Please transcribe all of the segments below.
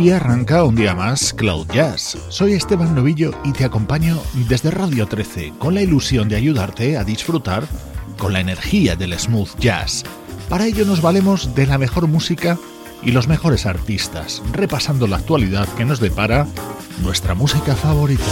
Aquí arranca un día más Cloud Jazz. Soy Esteban Novillo y te acompaño desde Radio 13 con la ilusión de ayudarte a disfrutar con la energía del smooth jazz. Para ello nos valemos de la mejor música y los mejores artistas, repasando la actualidad que nos depara nuestra música favorita.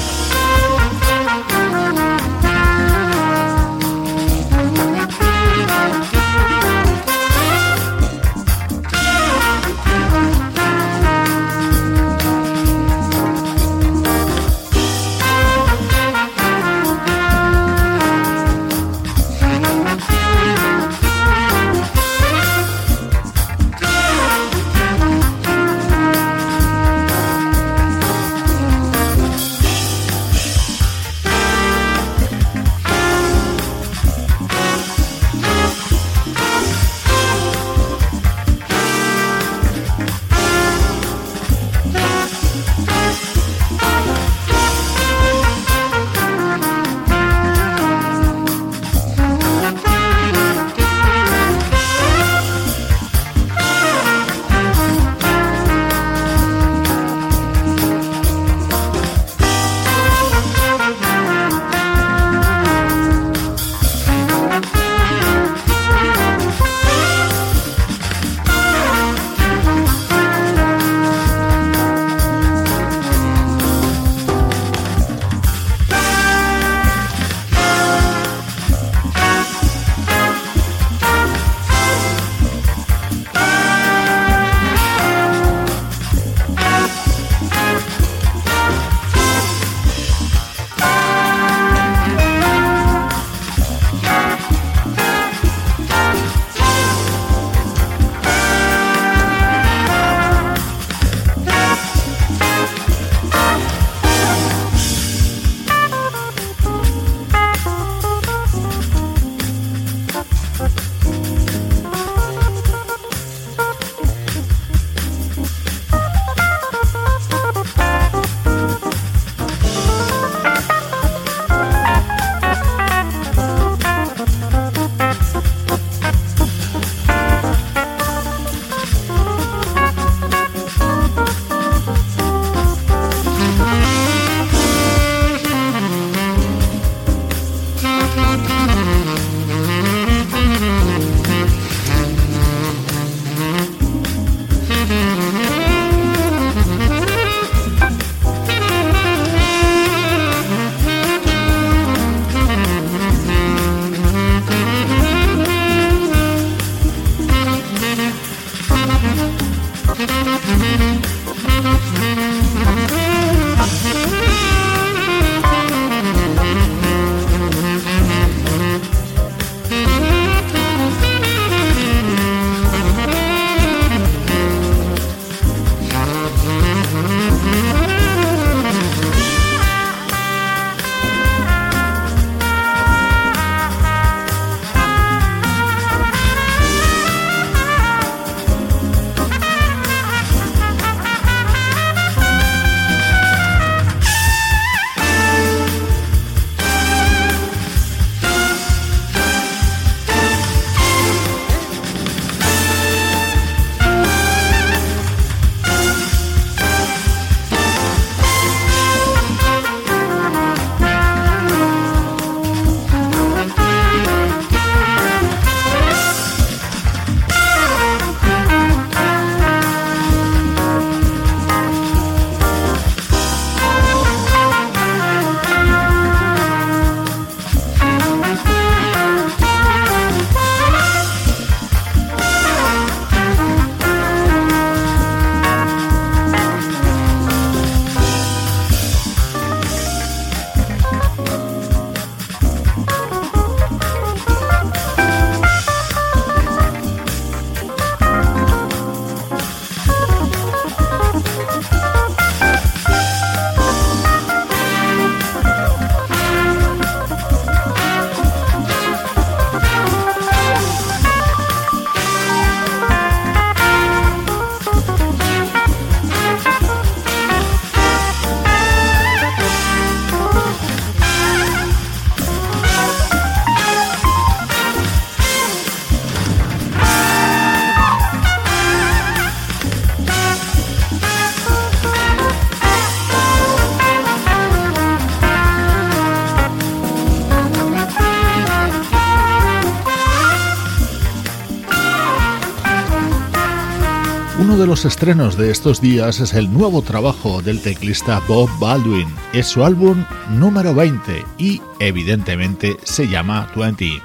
Los estrenos de estos días es el nuevo trabajo del teclista Bob Baldwin. Es su álbum número 20 y evidentemente se llama 20.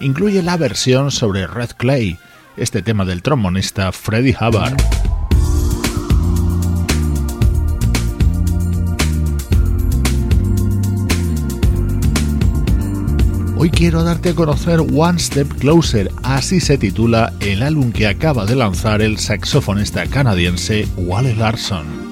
Incluye la versión sobre Red Clay, este tema del trombonista Freddie Hubbard. Hoy quiero darte a conocer One Step Closer, así se titula el álbum que acaba de lanzar el saxofonista canadiense Wally Larson.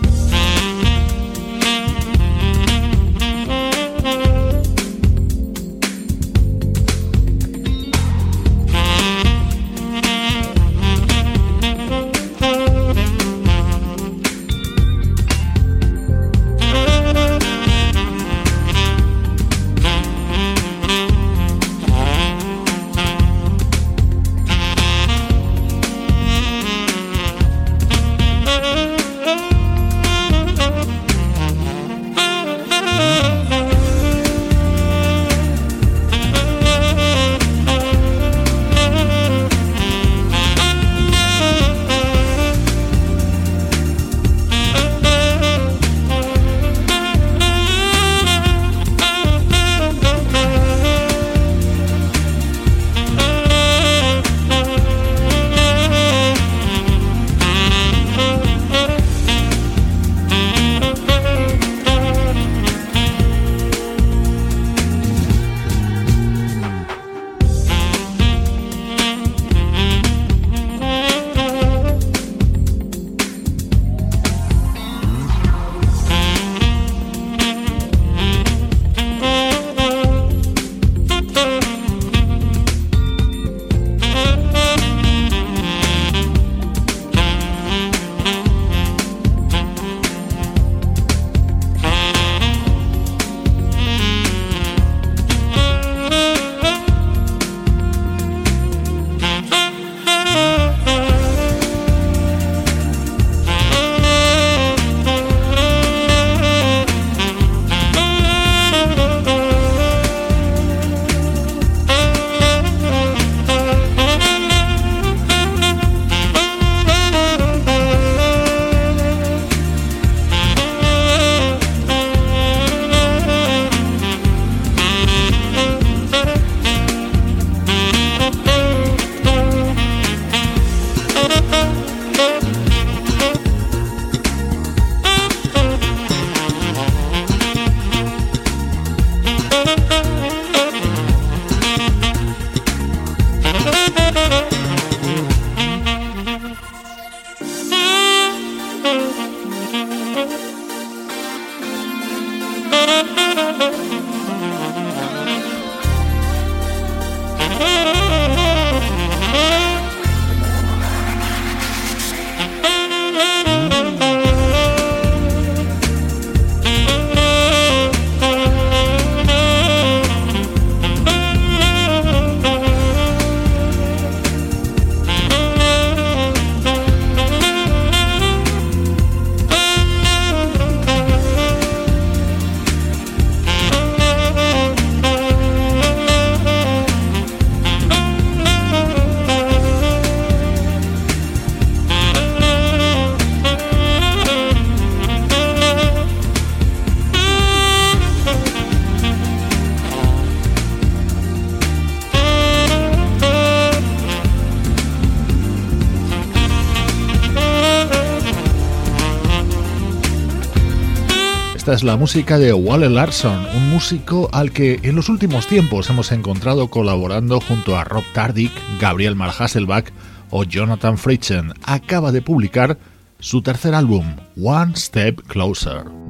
Es la música de Wally Larson, un músico al que en los últimos tiempos hemos encontrado colaborando junto a Rob Tardick, Gabriel Marhasselbach o Jonathan Fritchen. Acaba de publicar su tercer álbum, One Step Closer.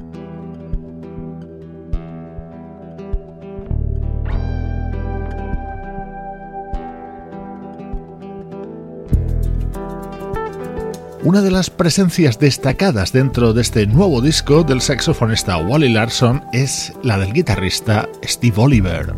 Una de las presencias destacadas dentro de este nuevo disco del saxofonista Wally Larson es la del guitarrista Steve Oliver.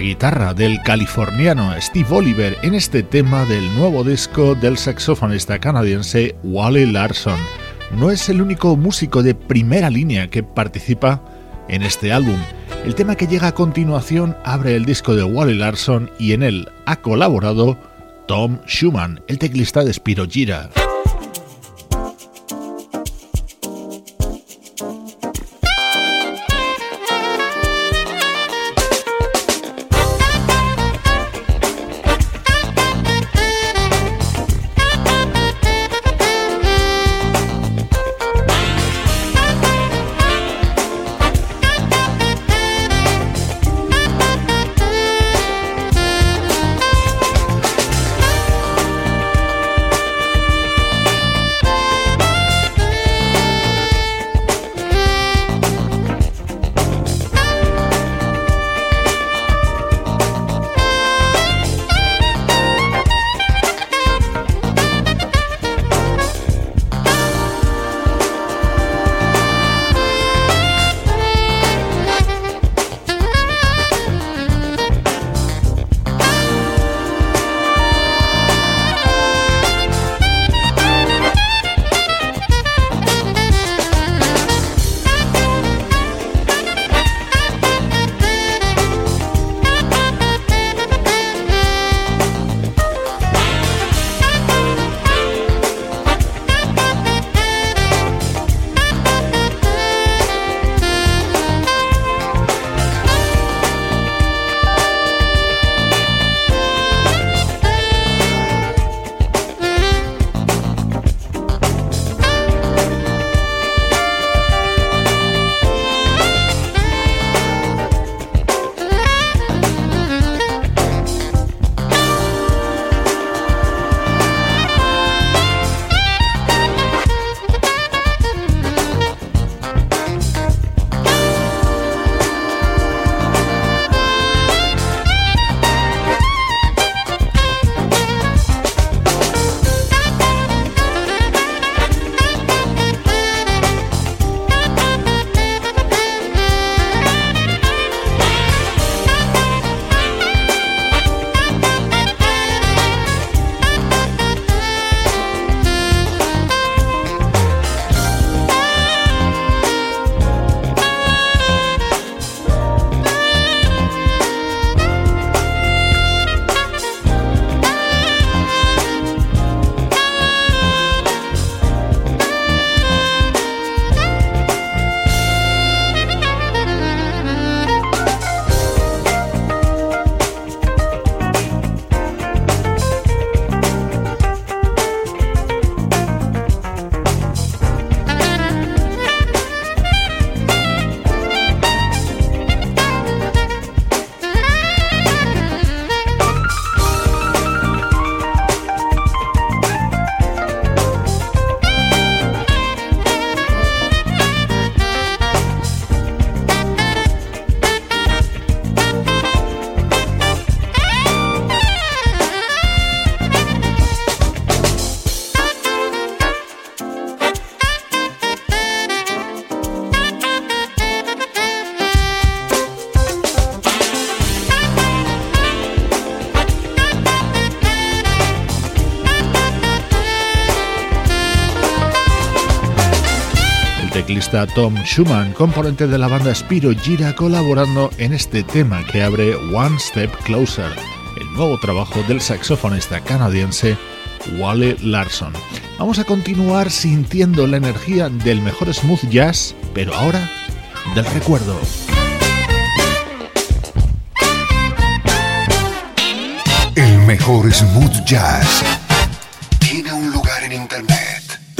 Guitarra del californiano Steve Oliver en este tema del nuevo disco del saxofonista canadiense Wally Larson. No es el único músico de primera línea que participa en este álbum. El tema que llega a continuación abre el disco de Wally Larson y en él ha colaborado Tom Schumann, el teclista de Spiro Gira. Tom Schumann, componente de la banda Spiro Gira, colaborando en este tema que abre One Step Closer, el nuevo trabajo del saxofonista canadiense Wally Larson. Vamos a continuar sintiendo la energía del mejor smooth jazz, pero ahora del recuerdo. El mejor smooth jazz tiene un lugar en internet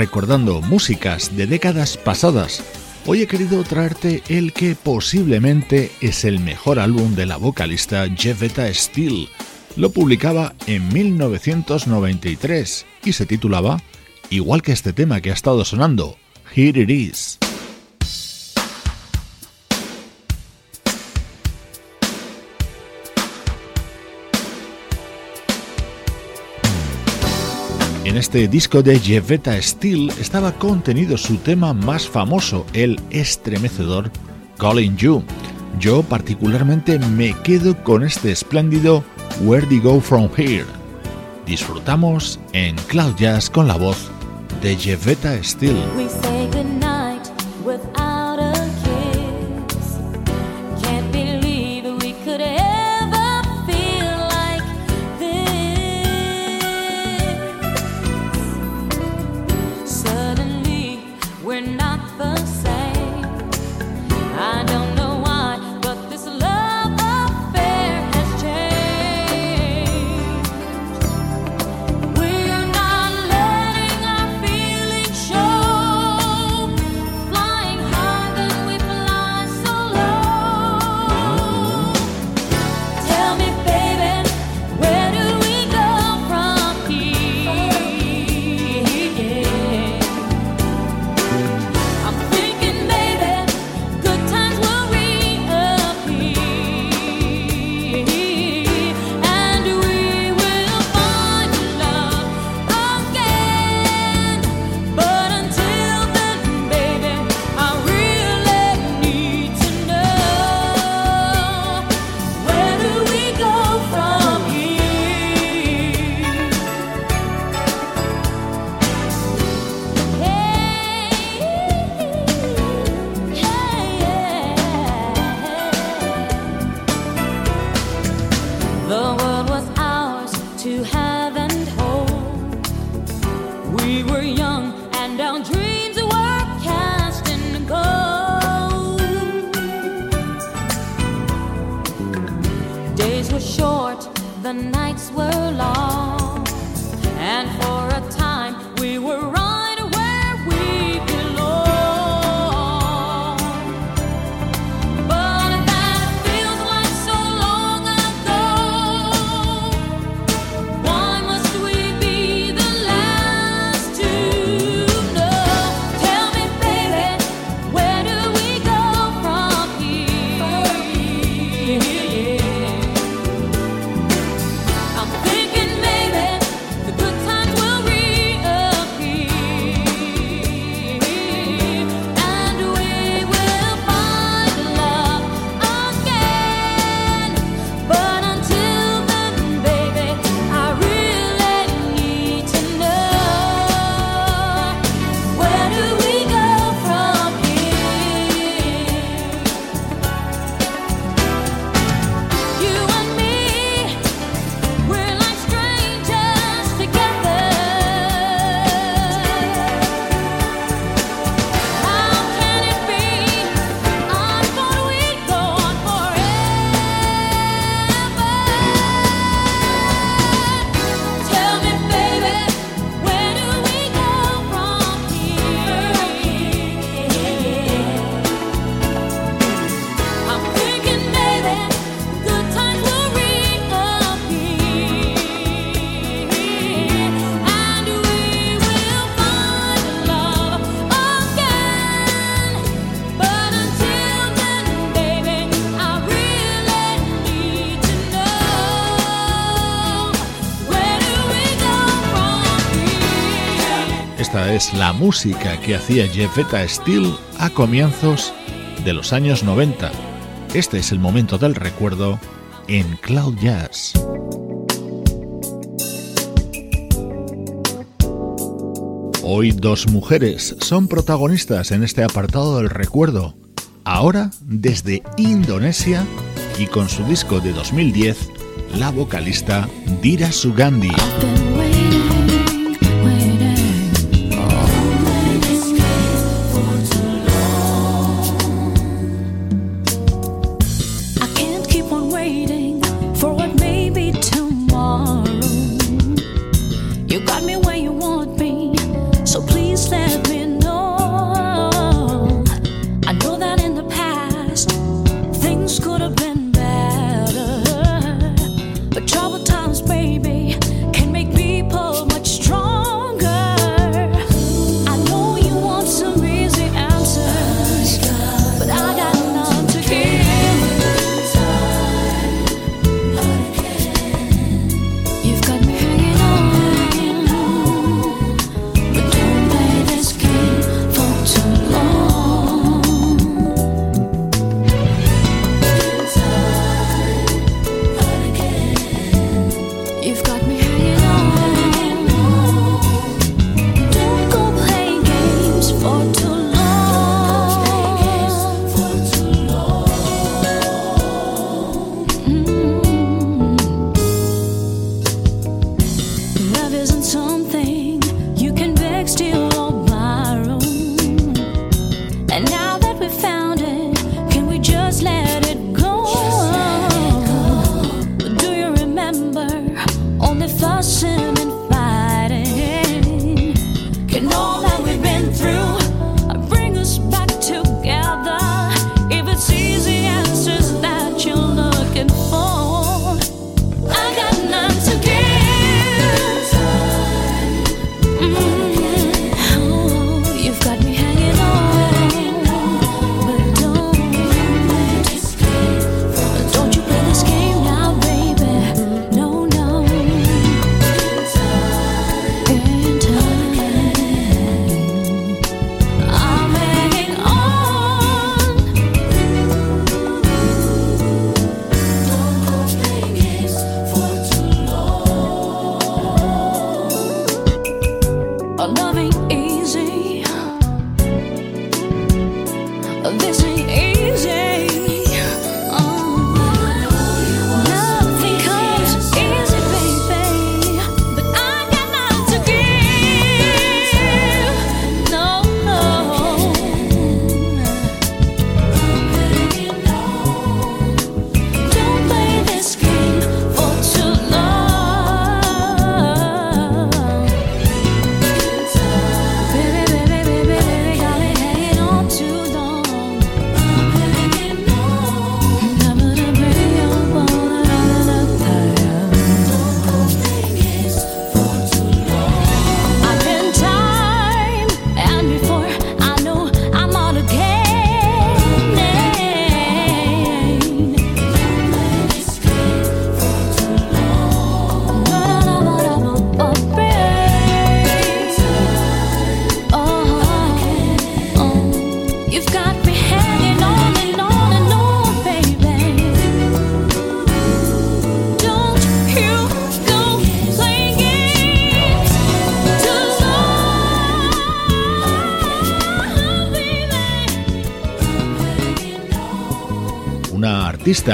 Recordando músicas de décadas pasadas, hoy he querido traerte el que posiblemente es el mejor álbum de la vocalista Jevetta Steele. Lo publicaba en 1993 y se titulaba, igual que este tema que ha estado sonando, Here It Is. En este disco de Jevetta Steel estaba contenido su tema más famoso, el estremecedor Calling You. Yo particularmente me quedo con este espléndido Where Do You Go From Here. Disfrutamos en Cloud Jazz con la voz de Jevetta Steel. Es la música que hacía Jeffetta Steele a comienzos de los años 90. Este es el momento del recuerdo en Cloud Jazz. Hoy dos mujeres son protagonistas en este apartado del recuerdo. Ahora desde Indonesia y con su disco de 2010, la vocalista Dira Sugandi.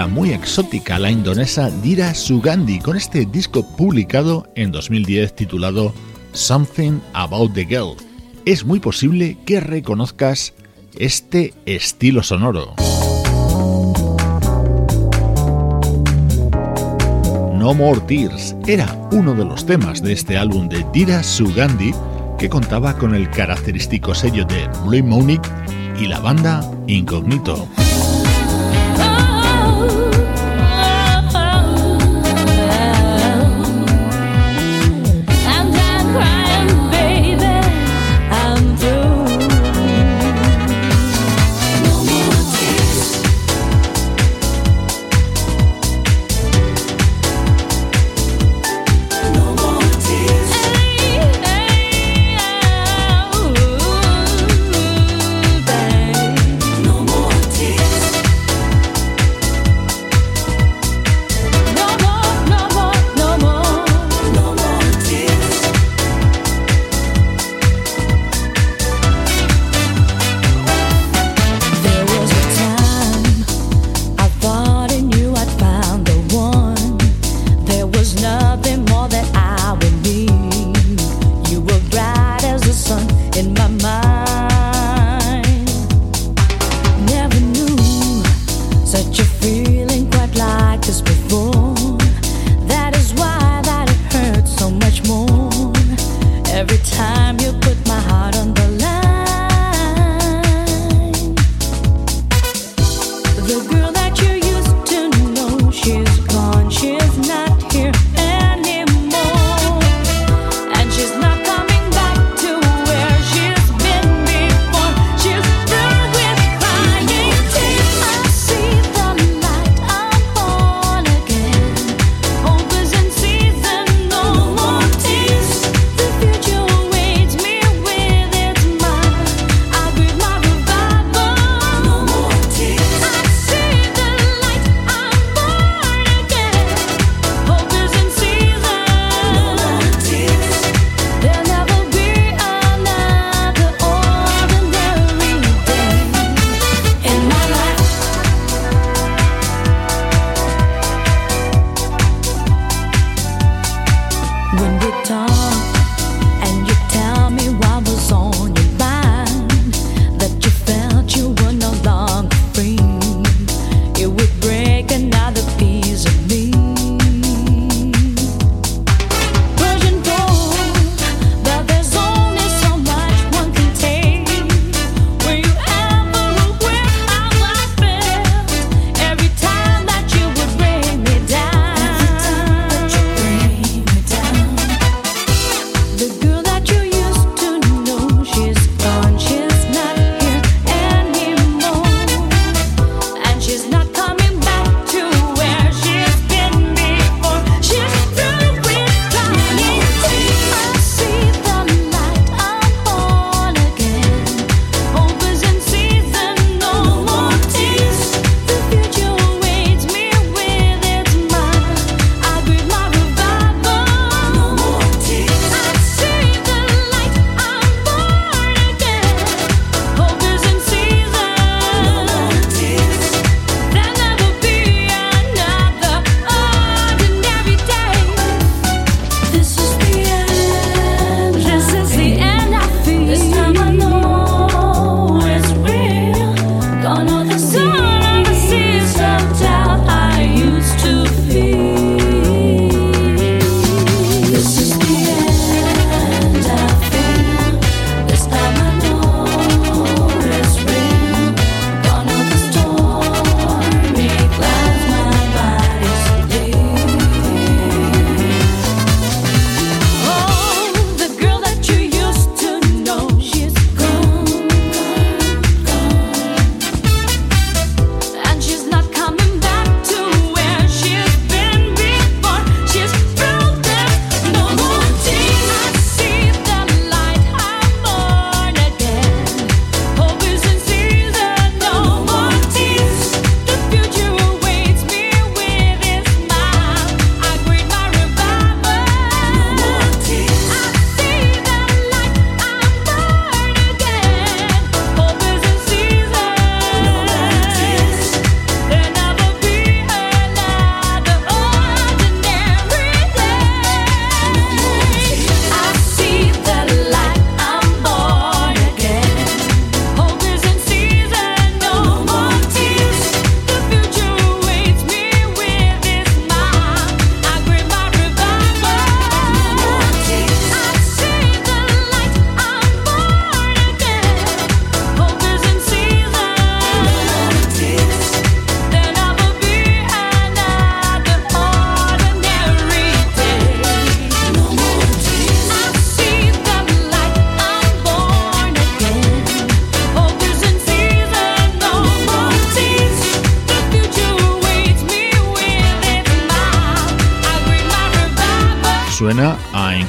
Muy exótica, la indonesa Dira Sugandi, con este disco publicado en 2010 titulado Something About the Girl. Es muy posible que reconozcas este estilo sonoro. No More Tears era uno de los temas de este álbum de Dira Sugandi que contaba con el característico sello de Blue Monic y la banda Incognito.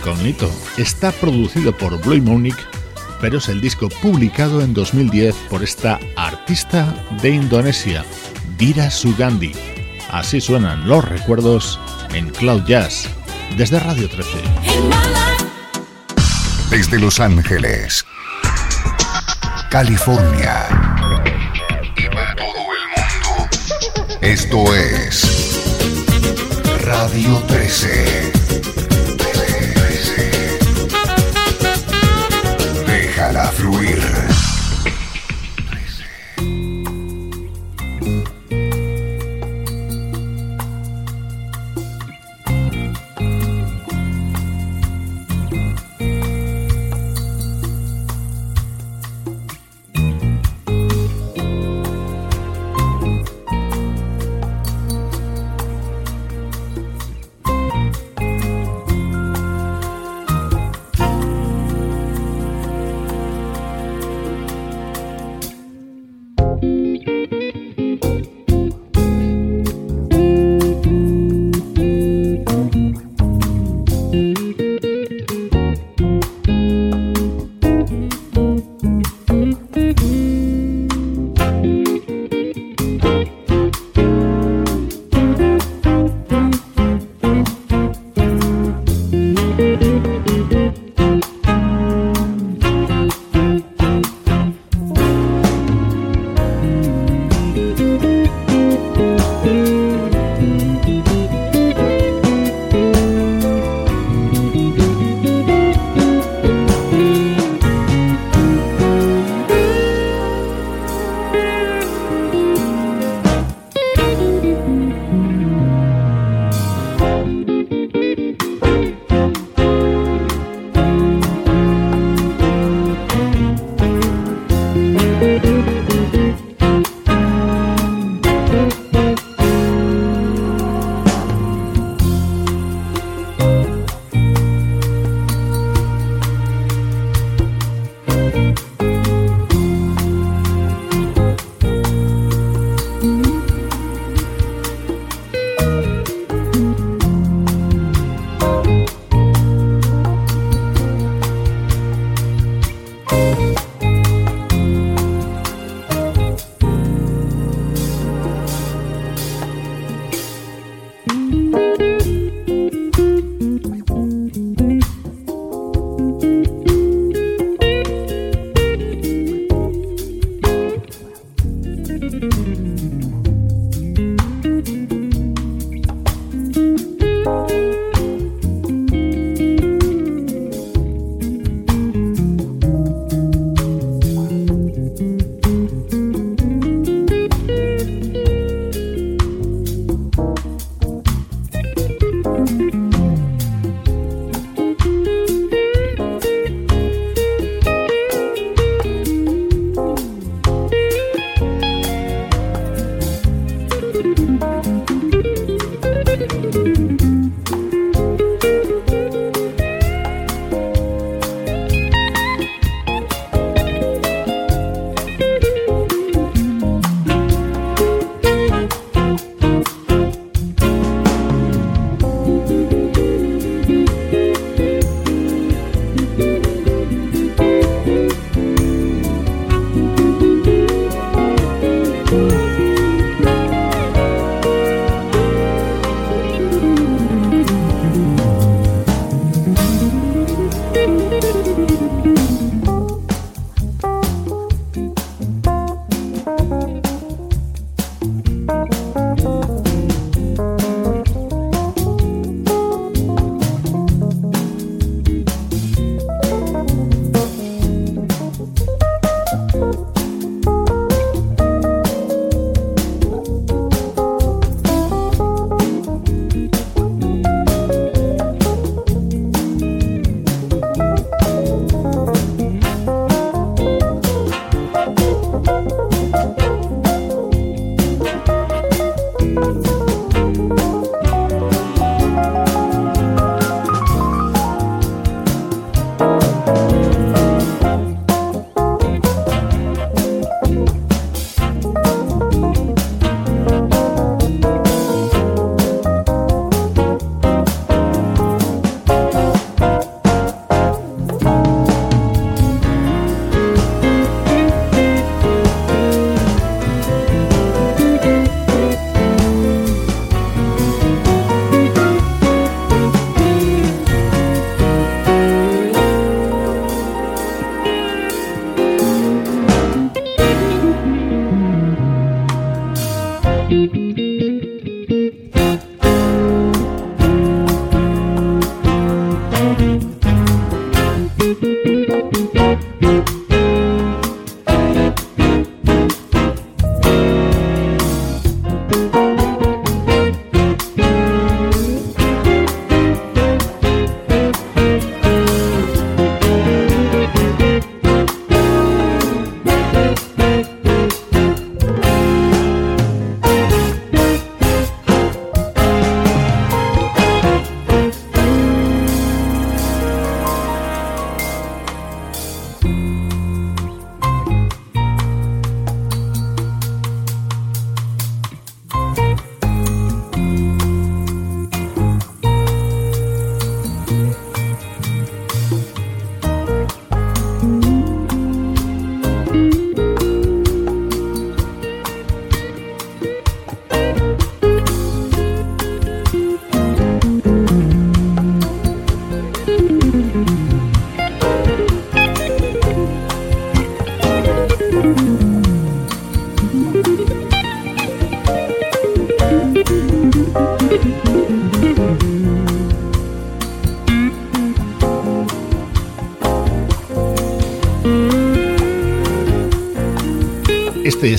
Incognito. Está producido por Blue Monique, pero es el disco publicado en 2010 por esta artista de Indonesia, Dira Sugandi. Así suenan los recuerdos en Cloud Jazz, desde Radio 13. Desde Los Ángeles, California y para todo el mundo, esto es Radio 13. Fluir.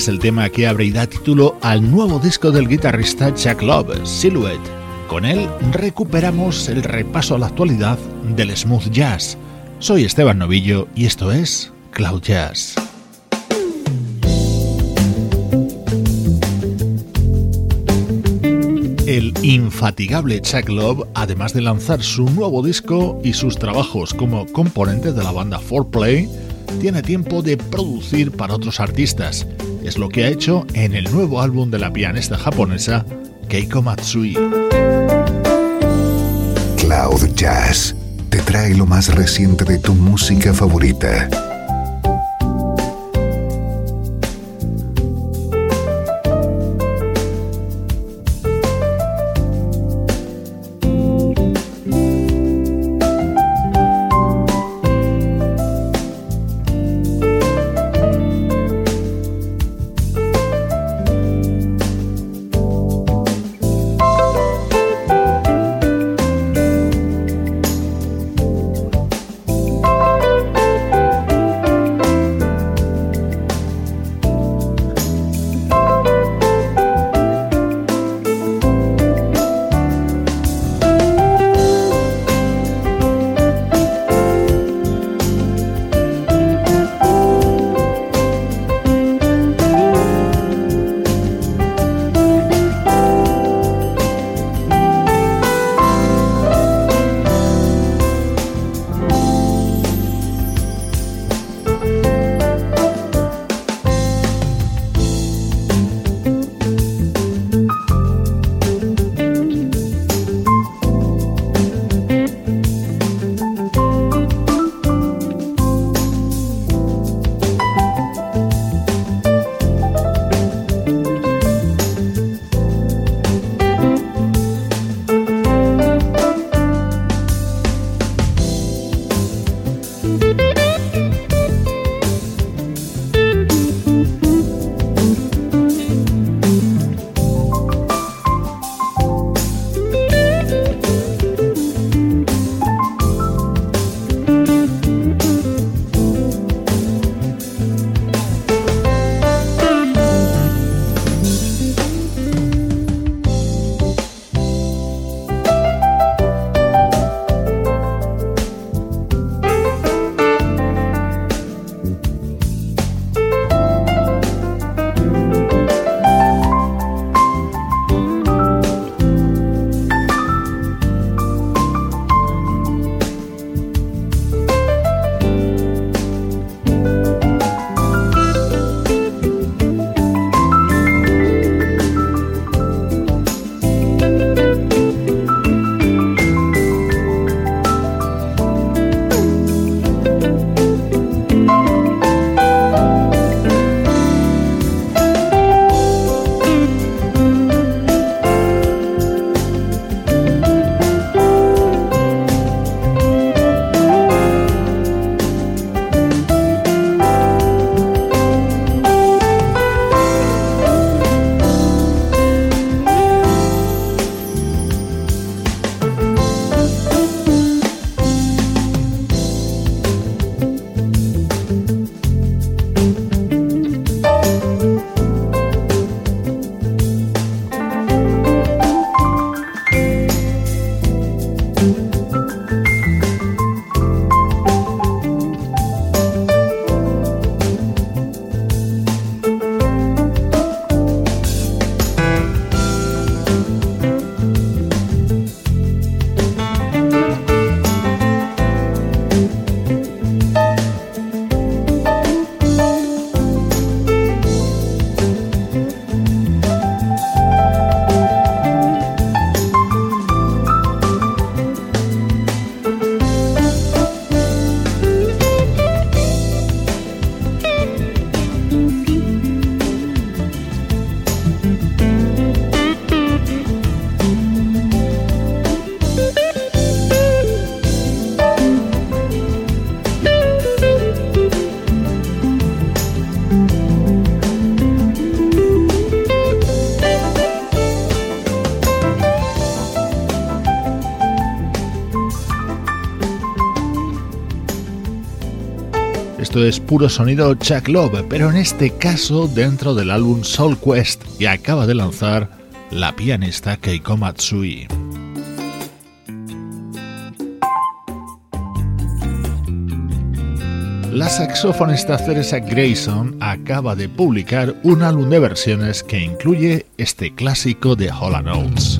El tema que abre y da título al nuevo disco del guitarrista Chuck Love, Silhouette. Con él recuperamos el repaso a la actualidad del smooth jazz. Soy Esteban Novillo y esto es Cloud Jazz. El infatigable Chuck Love, además de lanzar su nuevo disco y sus trabajos como componente de la banda 4Play, tiene tiempo de producir para otros artistas es lo que ha hecho en el nuevo álbum de la pianista japonesa Keiko Matsui. Cloud Jazz te trae lo más reciente de tu música favorita puro sonido Chuck Love, pero en este caso dentro del álbum Soul Quest que acaba de lanzar la pianista Keiko Matsui. La saxofonista Teresa Grayson acaba de publicar un álbum de versiones que incluye este clásico de Holland Oates.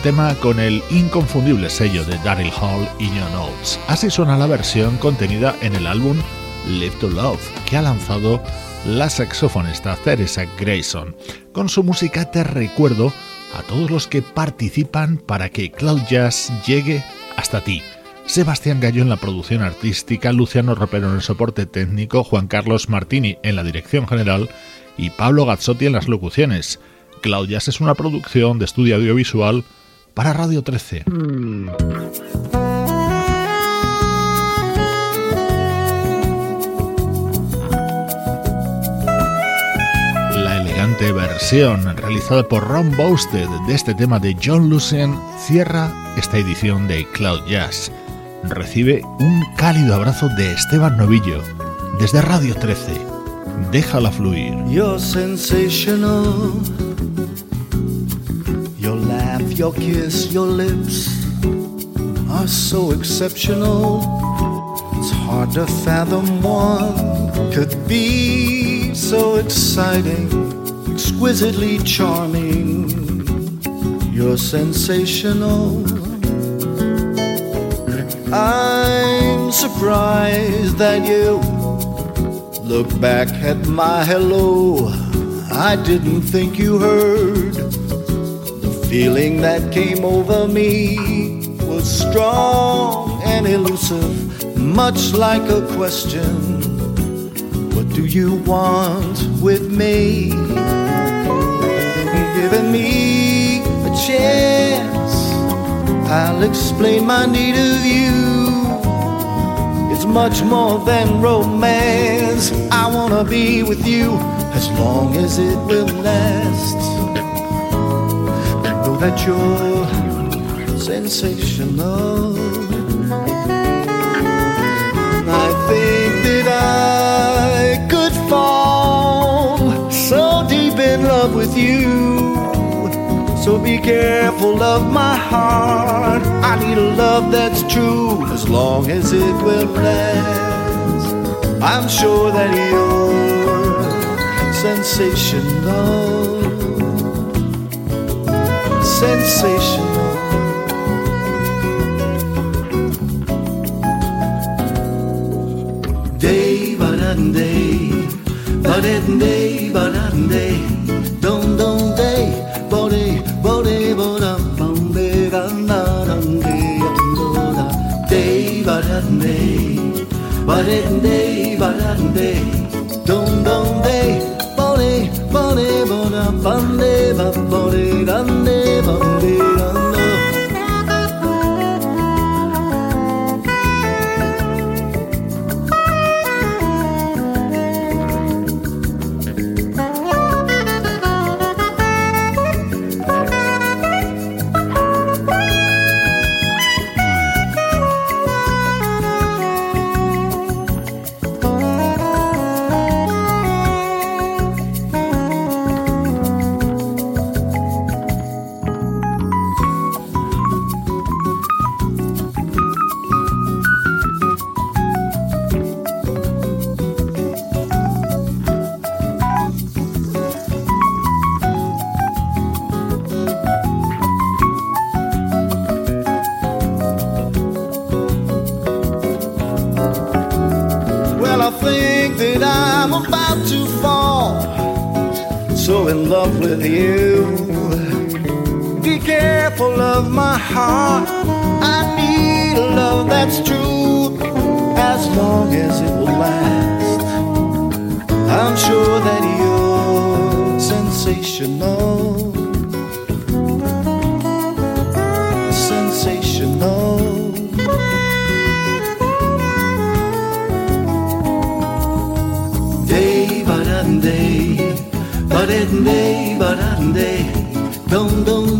Tema con el inconfundible sello de Daryl Hall y John Oates. Así suena la versión contenida en el álbum Live to Love que ha lanzado la saxofonista Teresa Grayson. Con su música te recuerdo a todos los que participan para que Cloud llegue hasta ti. Sebastián Gallo en la producción artística, Luciano Ropero en el soporte técnico, Juan Carlos Martini en la dirección general y Pablo Gazzotti en las locuciones. Cloud Jazz es una producción de estudio audiovisual para Radio 13. La elegante versión realizada por Ron Boasted de este tema de John Lucien cierra esta edición de Cloud Jazz. Recibe un cálido abrazo de Esteban Novillo. desde Radio 13. Déjala fluir. Your kiss, your lips are so exceptional. It's hard to fathom one could be so exciting, exquisitely charming. You're sensational. I'm surprised that you look back at my hello. I didn't think you heard. Feeling that came over me was strong and elusive, much like a question. What do you want with me? Giving me a chance, I'll explain my need of you it's much more than romance. I wanna be with you as long as it will last. That you're sensational. I think that I could fall so deep in love with you. So be careful of my heart. I need a love that's true as long as it will last. I'm sure that you're sensational sensational. Day by day, by day, by day, don't don't day, body, body, body, body, day by day, by day, by day. Day So in love with you. Be careful of my heart. I need a love that's true as long as it will last. I'm sure that you're sensational. day, but out day, don't, don't.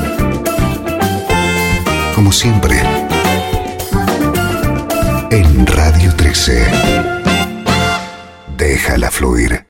Como siempre, en Radio 13. Déjala fluir.